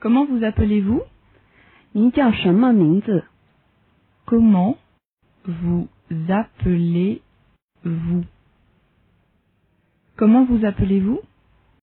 Comment vous appelez-vous Comment vous appelez-vous Comment vous appelez-vous